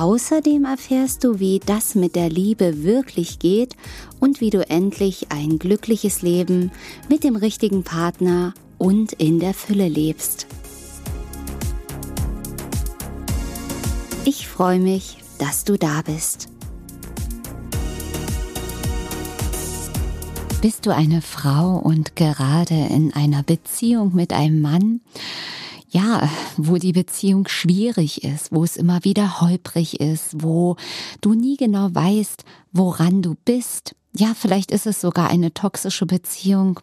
Außerdem erfährst du, wie das mit der Liebe wirklich geht und wie du endlich ein glückliches Leben mit dem richtigen Partner und in der Fülle lebst. Ich freue mich, dass du da bist. Bist du eine Frau und gerade in einer Beziehung mit einem Mann? Ja, wo die Beziehung schwierig ist, wo es immer wieder holprig ist, wo du nie genau weißt, woran du bist. Ja, vielleicht ist es sogar eine toxische Beziehung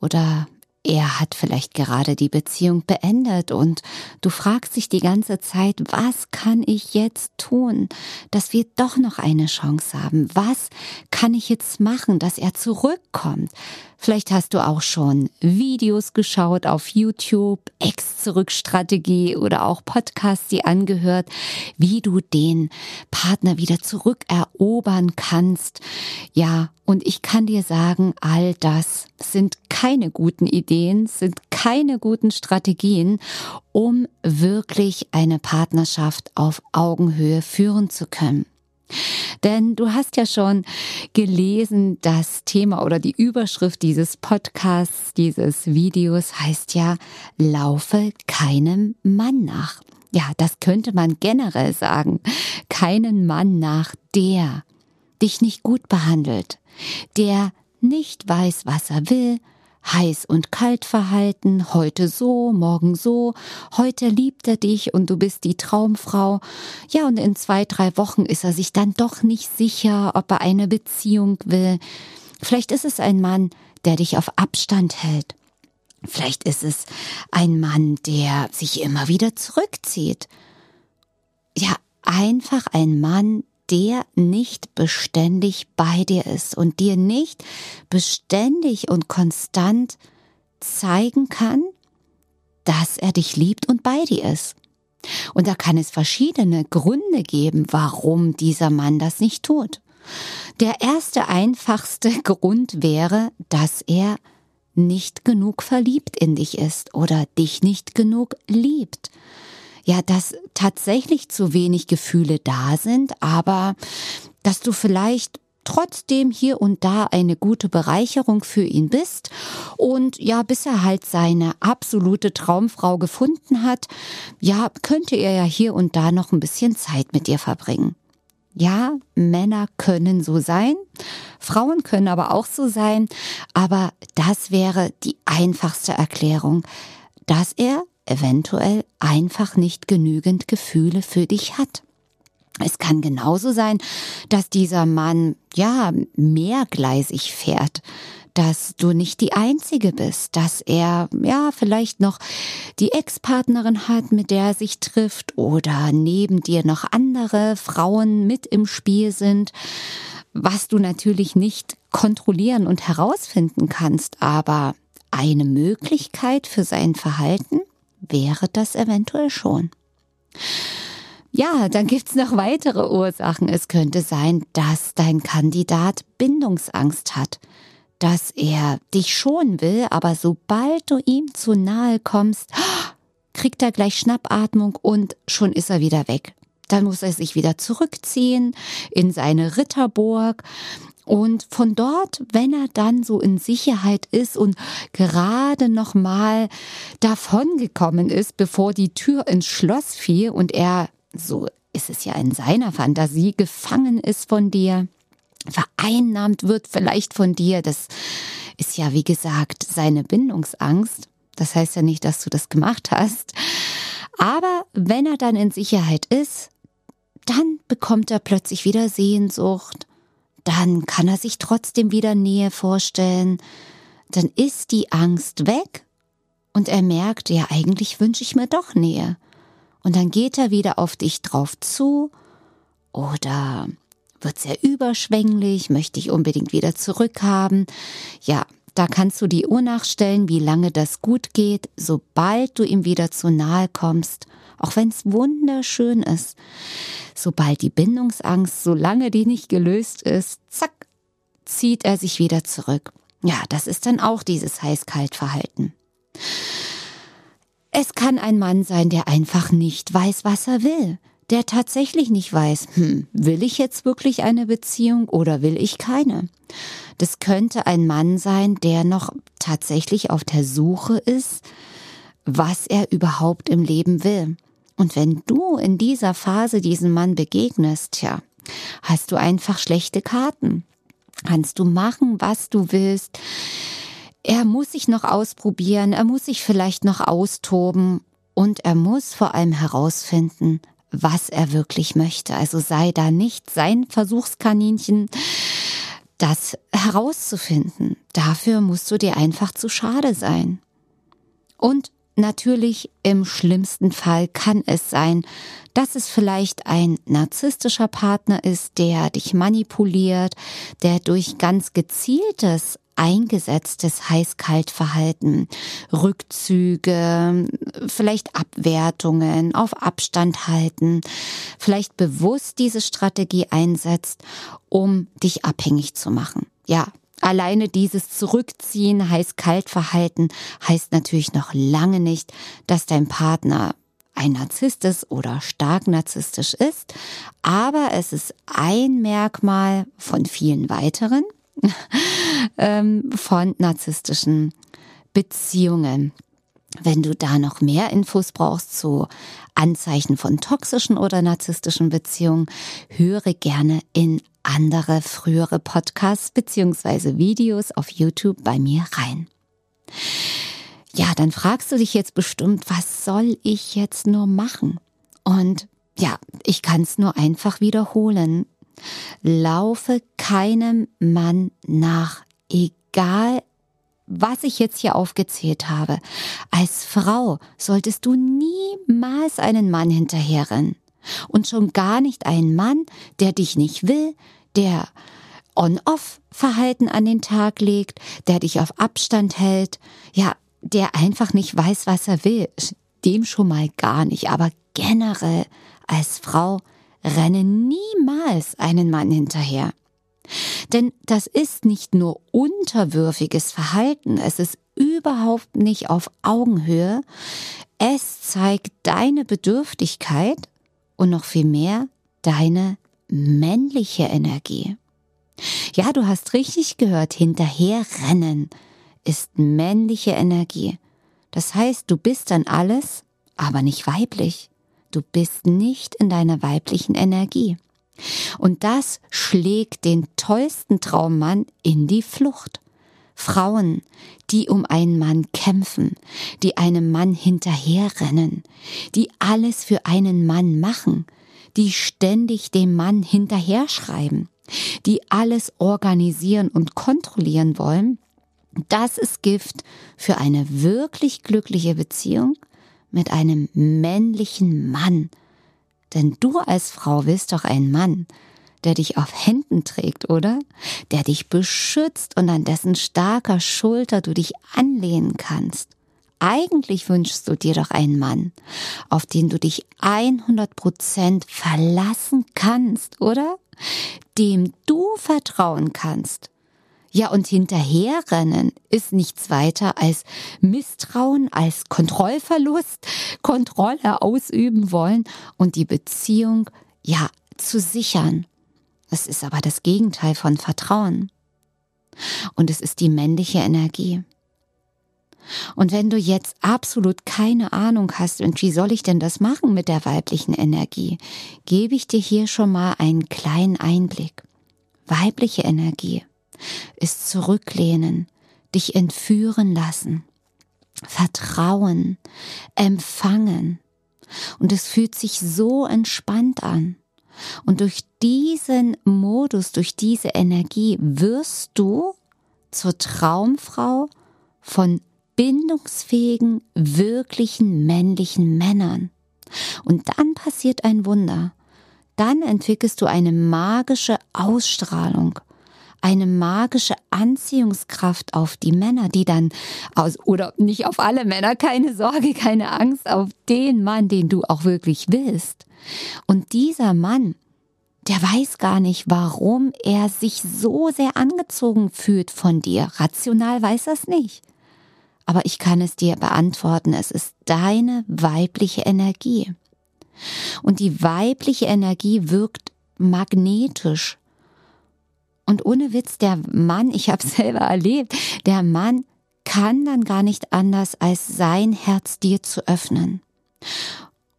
oder er hat vielleicht gerade die Beziehung beendet und du fragst dich die ganze Zeit, was kann ich jetzt tun, dass wir doch noch eine Chance haben? Was kann ich jetzt machen, dass er zurückkommt? Vielleicht hast du auch schon Videos geschaut auf YouTube, Ex-Zurück-Strategie oder auch Podcasts, die angehört, wie du den Partner wieder zurückerobern kannst. Ja, und ich kann dir sagen, all das sind keine guten Ideen, sind keine guten Strategien, um wirklich eine Partnerschaft auf Augenhöhe führen zu können. Denn du hast ja schon gelesen, das Thema oder die Überschrift dieses Podcasts, dieses Videos heißt ja, laufe keinem Mann nach. Ja, das könnte man generell sagen. Keinen Mann nach, der dich nicht gut behandelt, der nicht weiß, was er will, heiß und kalt verhalten, heute so, morgen so, heute liebt er dich und du bist die Traumfrau. Ja, und in zwei, drei Wochen ist er sich dann doch nicht sicher, ob er eine Beziehung will. Vielleicht ist es ein Mann, der dich auf Abstand hält. Vielleicht ist es ein Mann, der sich immer wieder zurückzieht. Ja, einfach ein Mann, der nicht beständig bei dir ist und dir nicht beständig und konstant zeigen kann, dass er dich liebt und bei dir ist. Und da kann es verschiedene Gründe geben, warum dieser Mann das nicht tut. Der erste einfachste Grund wäre, dass er nicht genug verliebt in dich ist oder dich nicht genug liebt ja, dass tatsächlich zu wenig Gefühle da sind, aber dass du vielleicht trotzdem hier und da eine gute Bereicherung für ihn bist. Und ja, bis er halt seine absolute Traumfrau gefunden hat, ja, könnte er ja hier und da noch ein bisschen Zeit mit dir verbringen. Ja, Männer können so sein, Frauen können aber auch so sein, aber das wäre die einfachste Erklärung, dass er eventuell einfach nicht genügend Gefühle für dich hat. Es kann genauso sein, dass dieser Mann ja mehrgleisig fährt, dass du nicht die Einzige bist, dass er ja vielleicht noch die Ex-Partnerin hat, mit der er sich trifft oder neben dir noch andere Frauen mit im Spiel sind, was du natürlich nicht kontrollieren und herausfinden kannst, aber eine Möglichkeit für sein Verhalten wäre das eventuell schon. Ja, dann gibt's noch weitere Ursachen. Es könnte sein, dass dein Kandidat Bindungsangst hat, dass er dich schon will, aber sobald du ihm zu nahe kommst, kriegt er gleich Schnappatmung und schon ist er wieder weg. Dann muss er sich wieder zurückziehen in seine Ritterburg und von dort, wenn er dann so in Sicherheit ist und gerade noch mal davongekommen ist, bevor die Tür ins Schloss fiel und er, so ist es ja in seiner Fantasie, gefangen ist von dir, vereinnahmt wird vielleicht von dir, das ist ja wie gesagt seine Bindungsangst. Das heißt ja nicht, dass du das gemacht hast. Aber wenn er dann in Sicherheit ist, dann bekommt er plötzlich wieder Sehnsucht dann kann er sich trotzdem wieder Nähe vorstellen, dann ist die Angst weg und er merkt, ja, eigentlich wünsche ich mir doch Nähe. Und dann geht er wieder auf dich drauf zu oder wird sehr überschwänglich, möchte ich unbedingt wieder zurückhaben. Ja, da kannst du die Uhr nachstellen, wie lange das gut geht, sobald du ihm wieder zu nahe kommst, auch wenn es wunderschön ist. Sobald die Bindungsangst, solange die nicht gelöst ist, zack, zieht er sich wieder zurück. Ja, das ist dann auch dieses Heiß-Kalt-Verhalten. Es kann ein Mann sein, der einfach nicht weiß, was er will der tatsächlich nicht weiß, hm, will ich jetzt wirklich eine Beziehung oder will ich keine? Das könnte ein Mann sein, der noch tatsächlich auf der Suche ist, was er überhaupt im Leben will. Und wenn du in dieser Phase diesem Mann begegnest, ja, hast du einfach schlechte Karten. Kannst du machen, was du willst. Er muss sich noch ausprobieren, er muss sich vielleicht noch austoben und er muss vor allem herausfinden, was er wirklich möchte. Also sei da nicht sein Versuchskaninchen, das herauszufinden. Dafür musst du dir einfach zu schade sein. Und natürlich im schlimmsten Fall kann es sein, dass es vielleicht ein narzisstischer Partner ist, der dich manipuliert, der durch ganz gezieltes eingesetztes Heiß-Kalt-Verhalten, Rückzüge, vielleicht Abwertungen, auf Abstand halten, vielleicht bewusst diese Strategie einsetzt, um dich abhängig zu machen. Ja, Alleine dieses Zurückziehen, Heiß-Kalt-Verhalten heißt natürlich noch lange nicht, dass dein Partner ein Narzisst ist oder stark narzisstisch ist, aber es ist ein Merkmal von vielen weiteren, ähm, von narzisstischen Beziehungen. Wenn du da noch mehr Infos brauchst zu Anzeichen von toxischen oder narzisstischen Beziehungen, höre gerne in andere frühere Podcasts beziehungsweise Videos auf YouTube bei mir rein. Ja, dann fragst du dich jetzt bestimmt, was soll ich jetzt nur machen? Und ja, ich kann es nur einfach wiederholen. Laufe keinem Mann nach, egal was ich jetzt hier aufgezählt habe. Als Frau solltest du niemals einen Mann hinterherrennen. Und schon gar nicht einen Mann, der dich nicht will, der On-Off-Verhalten an den Tag legt, der dich auf Abstand hält, ja, der einfach nicht weiß, was er will. Dem schon mal gar nicht, aber generell als Frau renne niemals einen Mann hinterher. Denn das ist nicht nur unterwürfiges Verhalten, es ist überhaupt nicht auf Augenhöhe, es zeigt deine Bedürftigkeit und noch viel mehr deine männliche Energie. Ja, du hast richtig gehört, hinterherrennen ist männliche Energie. Das heißt, du bist dann alles, aber nicht weiblich. Du bist nicht in deiner weiblichen Energie. Und das schlägt den tollsten Traummann in die Flucht. Frauen, die um einen Mann kämpfen, die einem Mann hinterherrennen, die alles für einen Mann machen, die ständig dem Mann hinterher schreiben, die alles organisieren und kontrollieren wollen, das ist Gift für eine wirklich glückliche Beziehung mit einem männlichen Mann. Denn du als Frau willst doch einen Mann, der dich auf Händen trägt, oder? Der dich beschützt und an dessen starker Schulter du dich anlehnen kannst. Eigentlich wünschst du dir doch einen Mann, auf den du dich 100 Prozent verlassen kannst, oder? Dem du vertrauen kannst. Ja, und hinterherrennen ist nichts weiter als Misstrauen, als Kontrollverlust, Kontrolle ausüben wollen und die Beziehung, ja, zu sichern. Es ist aber das Gegenteil von Vertrauen. Und es ist die männliche Energie. Und wenn du jetzt absolut keine Ahnung hast, und wie soll ich denn das machen mit der weiblichen Energie, gebe ich dir hier schon mal einen kleinen Einblick. Weibliche Energie ist zurücklehnen, dich entführen lassen, vertrauen, empfangen. Und es fühlt sich so entspannt an. Und durch diesen Modus, durch diese Energie wirst du zur Traumfrau von bindungsfähigen, wirklichen männlichen Männern. Und dann passiert ein Wunder. dann entwickelst du eine magische Ausstrahlung, eine magische Anziehungskraft auf die Männer, die dann aus, oder nicht auf alle Männer, keine Sorge, keine Angst, auf den Mann, den du auch wirklich willst. Und dieser Mann, der weiß gar nicht, warum er sich so sehr angezogen fühlt von dir. Rational weiß er es nicht. Aber ich kann es dir beantworten, es ist deine weibliche Energie. Und die weibliche Energie wirkt magnetisch. Und ohne Witz, der Mann, ich habe selber erlebt, der Mann kann dann gar nicht anders, als sein Herz dir zu öffnen.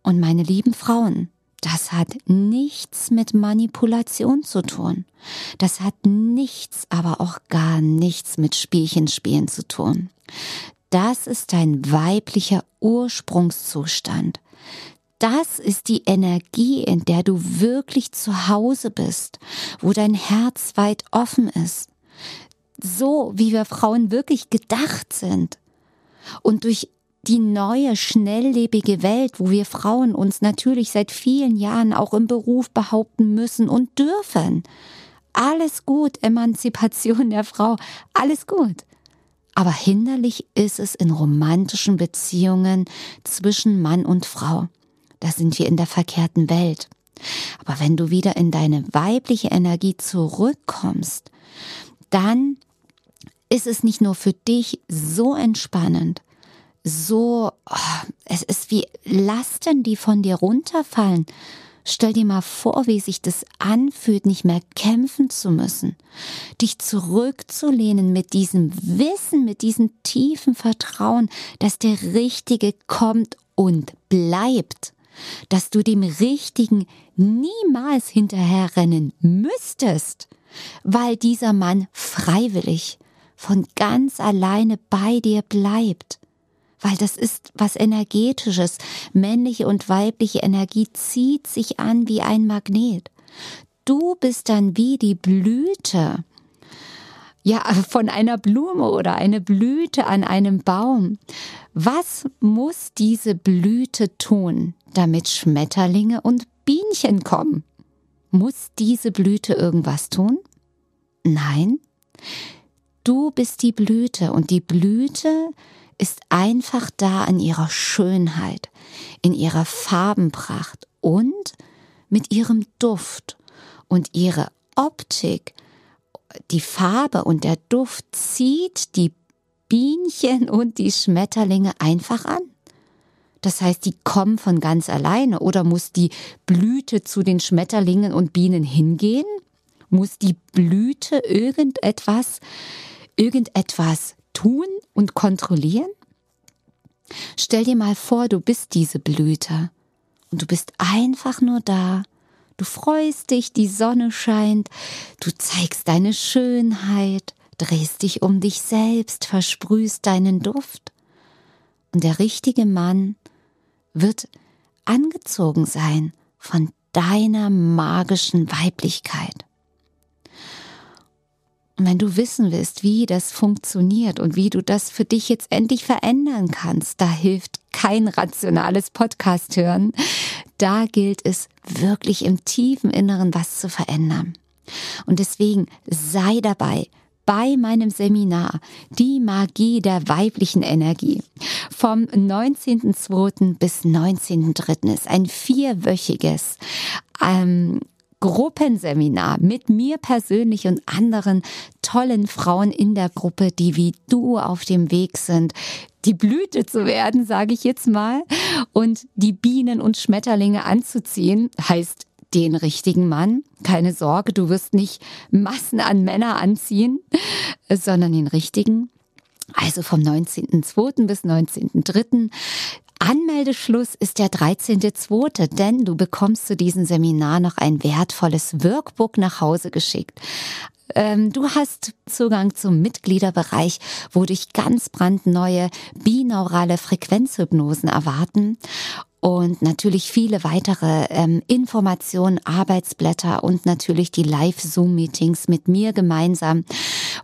Und meine lieben Frauen, das hat nichts mit Manipulation zu tun. Das hat nichts, aber auch gar nichts mit Spielchenspielen zu tun. Das ist dein weiblicher Ursprungszustand. Das ist die Energie, in der du wirklich zu Hause bist, wo dein Herz weit offen ist. So wie wir Frauen wirklich gedacht sind. Und durch die neue, schnelllebige Welt, wo wir Frauen uns natürlich seit vielen Jahren auch im Beruf behaupten müssen und dürfen. Alles gut, Emanzipation der Frau, alles gut. Aber hinderlich ist es in romantischen Beziehungen zwischen Mann und Frau. Da sind wir in der verkehrten Welt. Aber wenn du wieder in deine weibliche Energie zurückkommst, dann ist es nicht nur für dich so entspannend, so, oh, es ist wie Lasten, die von dir runterfallen. Stell dir mal vor, wie sich das anfühlt, nicht mehr kämpfen zu müssen, dich zurückzulehnen mit diesem Wissen, mit diesem tiefen Vertrauen, dass der Richtige kommt und bleibt, dass du dem Richtigen niemals hinterherrennen müsstest, weil dieser Mann freiwillig von ganz alleine bei dir bleibt weil das ist was energetisches. Männliche und weibliche Energie zieht sich an wie ein Magnet. Du bist dann wie die Blüte. Ja, von einer Blume oder eine Blüte an einem Baum. Was muss diese Blüte tun, damit Schmetterlinge und Bienchen kommen? Muss diese Blüte irgendwas tun? Nein. Du bist die Blüte und die Blüte ist einfach da in ihrer Schönheit, in ihrer Farbenpracht und mit ihrem Duft und ihre Optik, die Farbe und der Duft zieht die Bienchen und die Schmetterlinge einfach an. Das heißt, die kommen von ganz alleine oder muss die Blüte zu den Schmetterlingen und Bienen hingehen? Muss die Blüte irgendetwas, irgendetwas tun und kontrollieren? Stell dir mal vor, du bist diese Blüte und du bist einfach nur da. Du freust dich, die Sonne scheint, du zeigst deine Schönheit, drehst dich um dich selbst, versprühst deinen Duft. Und der richtige Mann wird angezogen sein von deiner magischen Weiblichkeit. Und wenn du wissen willst, wie das funktioniert und wie du das für dich jetzt endlich verändern kannst, da hilft kein rationales Podcast hören. Da gilt es wirklich im tiefen Inneren was zu verändern. Und deswegen sei dabei bei meinem Seminar Die Magie der weiblichen Energie. Vom 19.02. bis 19.03. ist ein vierwöchiges ähm, Gruppenseminar mit mir persönlich und anderen tollen Frauen in der Gruppe, die wie du auf dem Weg sind, die Blüte zu werden, sage ich jetzt mal, und die Bienen und Schmetterlinge anzuziehen, heißt den richtigen Mann. Keine Sorge, du wirst nicht Massen an Männer anziehen, sondern den richtigen. Also vom 19.02. bis 19.03. Anmeldeschluss ist der 13.2., denn du bekommst zu diesem Seminar noch ein wertvolles Workbook nach Hause geschickt. Ähm, du hast Zugang zum Mitgliederbereich, wo dich ganz brandneue binaurale Frequenzhypnosen erwarten und natürlich viele weitere ähm, Informationen, Arbeitsblätter und natürlich die Live-Zoom-Meetings mit mir gemeinsam,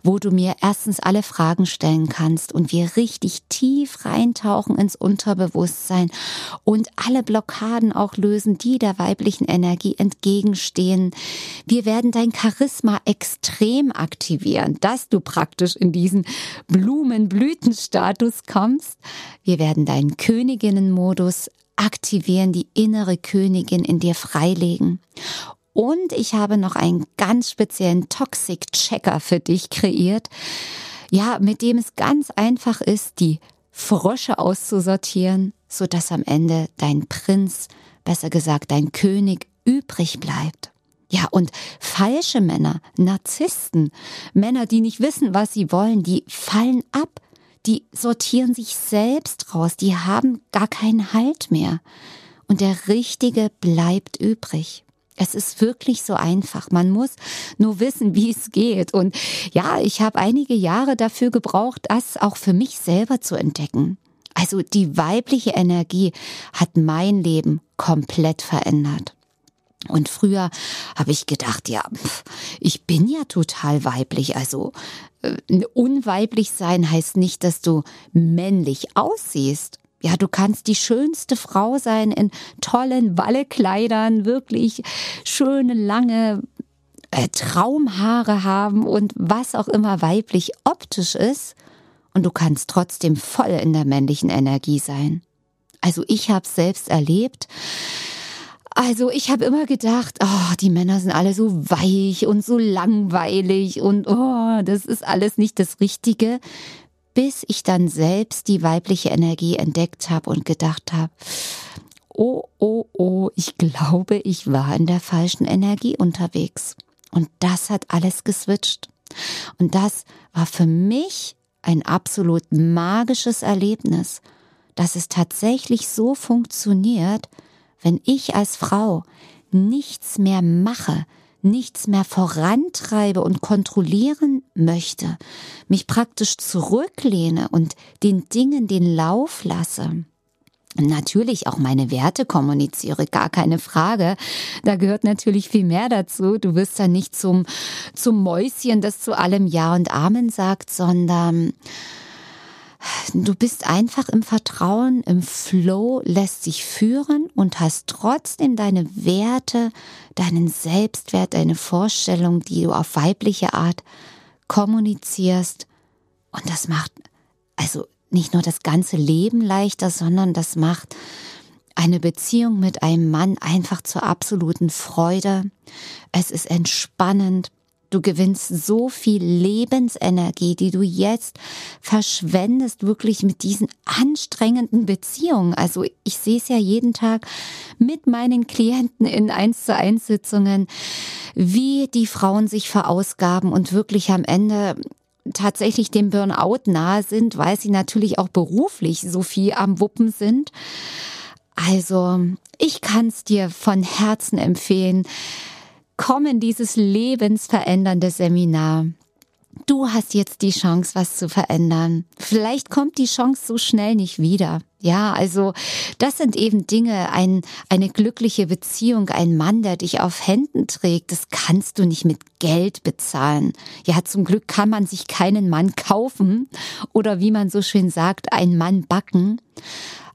wo du mir erstens alle Fragen stellen kannst und wir richtig tief reintauchen ins Unterbewusstsein und alle Blockaden auch lösen, die der weiblichen Energie entgegenstehen. Wir werden dein Charisma extrem aktivieren, dass du praktisch in diesen Blumenblütenstatus kommst. Wir werden deinen Königinnenmodus aktivieren, die innere Königin in dir freilegen. Und ich habe noch einen ganz speziellen Toxic Checker für dich kreiert. Ja, mit dem es ganz einfach ist, die Frosche auszusortieren, so dass am Ende dein Prinz, besser gesagt dein König übrig bleibt. Ja, und falsche Männer, Narzissten, Männer, die nicht wissen, was sie wollen, die fallen ab, die sortieren sich selbst raus, die haben gar keinen Halt mehr. Und der Richtige bleibt übrig. Es ist wirklich so einfach. Man muss nur wissen, wie es geht. Und ja, ich habe einige Jahre dafür gebraucht, das auch für mich selber zu entdecken. Also die weibliche Energie hat mein Leben komplett verändert. Und früher habe ich gedacht, ja, ich bin ja total weiblich. Also unweiblich sein heißt nicht, dass du männlich aussiehst. Ja, du kannst die schönste Frau sein in tollen Wallekleidern, wirklich schöne, lange äh, Traumhaare haben und was auch immer weiblich optisch ist. Und du kannst trotzdem voll in der männlichen Energie sein. Also ich habe es selbst erlebt. Also ich habe immer gedacht, oh, die Männer sind alle so weich und so langweilig und oh, das ist alles nicht das Richtige bis ich dann selbst die weibliche Energie entdeckt habe und gedacht habe, oh, oh, oh, ich glaube, ich war in der falschen Energie unterwegs. Und das hat alles geswitcht. Und das war für mich ein absolut magisches Erlebnis, dass es tatsächlich so funktioniert, wenn ich als Frau nichts mehr mache, nichts mehr vorantreibe und kontrollieren möchte, mich praktisch zurücklehne und den Dingen den Lauf lasse. Natürlich auch meine Werte kommuniziere, gar keine Frage. Da gehört natürlich viel mehr dazu. Du wirst dann nicht zum, zum Mäuschen, das zu allem Ja und Amen sagt, sondern Du bist einfach im Vertrauen, im Flow, lässt sich führen und hast trotzdem deine Werte, deinen Selbstwert, deine Vorstellung, die du auf weibliche Art kommunizierst. Und das macht also nicht nur das ganze Leben leichter, sondern das macht eine Beziehung mit einem Mann einfach zur absoluten Freude. Es ist entspannend. Du gewinnst so viel Lebensenergie, die du jetzt verschwendest, wirklich mit diesen anstrengenden Beziehungen. Also ich sehe es ja jeden Tag mit meinen Klienten in eins zu eins Sitzungen, wie die Frauen sich verausgaben und wirklich am Ende tatsächlich dem Burnout nahe sind, weil sie natürlich auch beruflich so viel am Wuppen sind. Also, ich kann es dir von Herzen empfehlen komm in dieses lebensverändernde Seminar. Du hast jetzt die Chance, was zu verändern. Vielleicht kommt die Chance so schnell nicht wieder. Ja, also das sind eben Dinge, ein, eine glückliche Beziehung, ein Mann, der dich auf Händen trägt, das kannst du nicht mit Geld bezahlen. Ja, zum Glück kann man sich keinen Mann kaufen oder wie man so schön sagt, einen Mann backen.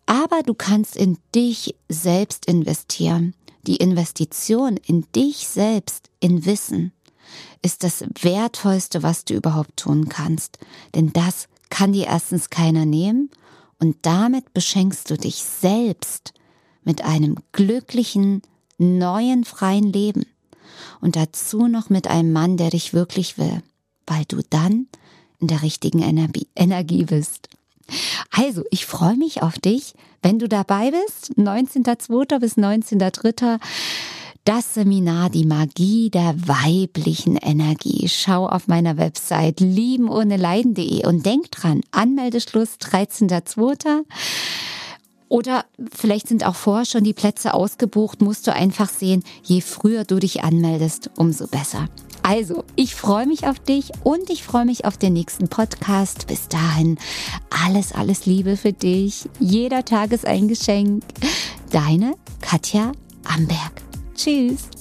Aber du kannst in dich selbst investieren. Die Investition in dich selbst, in Wissen, ist das Wertvollste, was du überhaupt tun kannst. Denn das kann dir erstens keiner nehmen und damit beschenkst du dich selbst mit einem glücklichen, neuen, freien Leben. Und dazu noch mit einem Mann, der dich wirklich will, weil du dann in der richtigen Energie bist. Also, ich freue mich auf dich, wenn du dabei bist, 19.02. bis 19.03. Das Seminar Die Magie der weiblichen Energie. Schau auf meiner Website liebenohneleiden.de und denk dran, Anmeldeschluss 13.02. Oder vielleicht sind auch vorher schon die Plätze ausgebucht, musst du einfach sehen, je früher du dich anmeldest, umso besser. Also, ich freue mich auf dich und ich freue mich auf den nächsten Podcast. Bis dahin, alles, alles Liebe für dich. Jeder Tag ist ein Geschenk. Deine Katja Amberg. Tschüss.